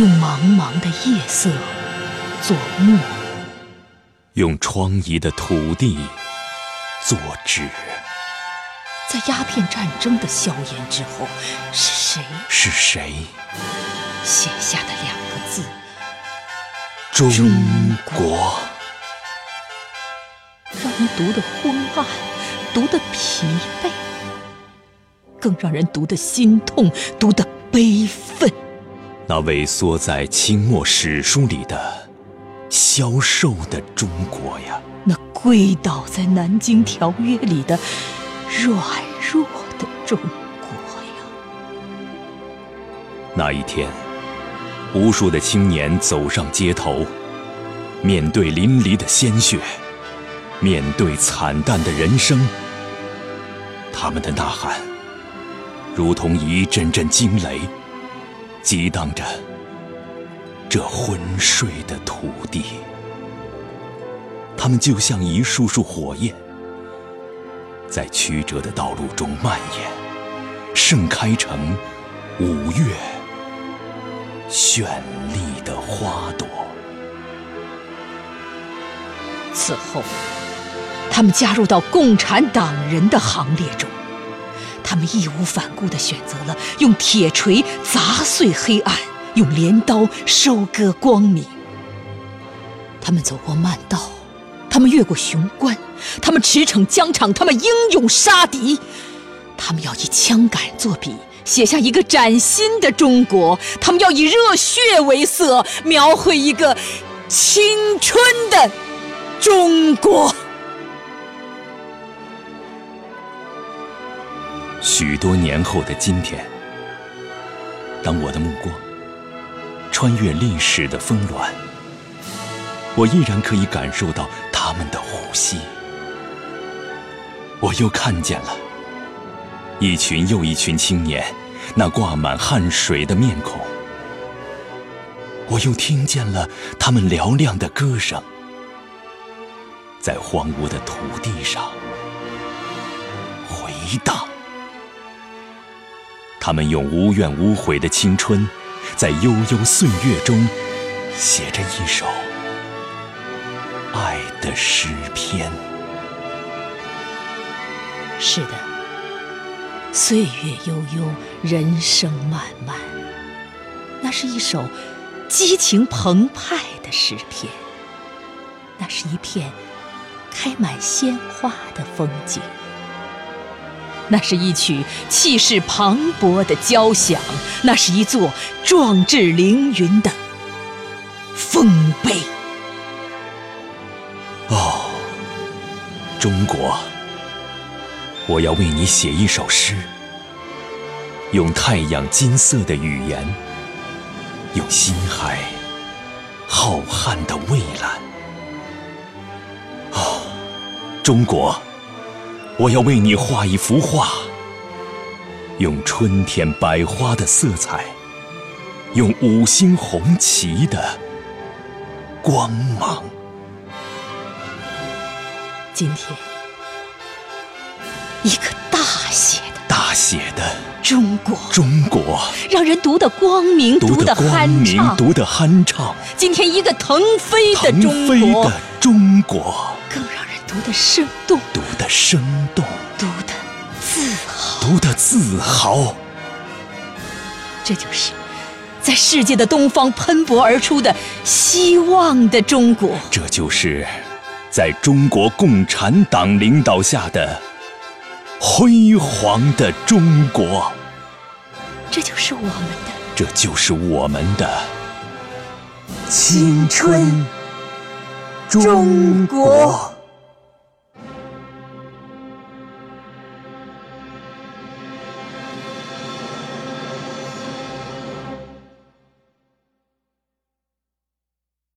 用茫茫的夜色做墨，用疮痍的土地做纸。在鸦片战争的硝烟之后，是谁是谁写下的两个字？中国。让人读得昏暗，读得疲惫，更让人读得心痛，读得悲愤。那萎缩在清末史书里的消瘦的中国呀，那跪倒在南京条约里的。软弱的中国呀！那一天，无数的青年走上街头，面对淋漓的鲜血，面对惨淡的人生，他们的呐喊如同一阵阵惊雷，激荡着这昏睡的土地。他们就像一束束火焰。在曲折的道路中蔓延，盛开成五月绚丽的花朵。此后，他们加入到共产党人的行列中，他们义无反顾地选择了用铁锤砸碎黑暗，用镰刀收割光明。他们走过漫道。他们越过雄关，他们驰骋疆场，他们英勇杀敌，他们要以枪杆作笔，写下一个崭新的中国；他们要以热血为色，描绘一个青春的中国。许多年后的今天，当我的目光穿越历史的峰峦，我依然可以感受到。他们的呼吸，我又看见了一群又一群青年，那挂满汗水的面孔；我又听见了他们嘹亮的歌声，在荒芜的土地上回荡。他们用无怨无悔的青春，在悠悠岁月中写着一首。爱的诗篇。是的，岁月悠悠，人生漫漫，那是一首激情澎湃的诗篇，那是一片开满鲜花的风景，那是一曲气势磅礴的交响，那是一座壮志凌云的丰碑。哦中国，我要为你写一首诗，用太阳金色的语言，用心海浩瀚的蔚蓝。哦，中国，我要为你画一幅画，用春天百花的色彩，用五星红旗的光芒。今天，一个大写的、大写的中国，中国，让人读得光明，读得酣畅，读得酣畅。今天，一个腾飞的中国，中国，更让人读得生动，读得生动，读得自豪，读得自豪。这就是在世界的东方喷薄而出的希望的中国，这就是。在中国共产党领导下的辉煌的中国，这就是我们的，这就是我们的青春中国。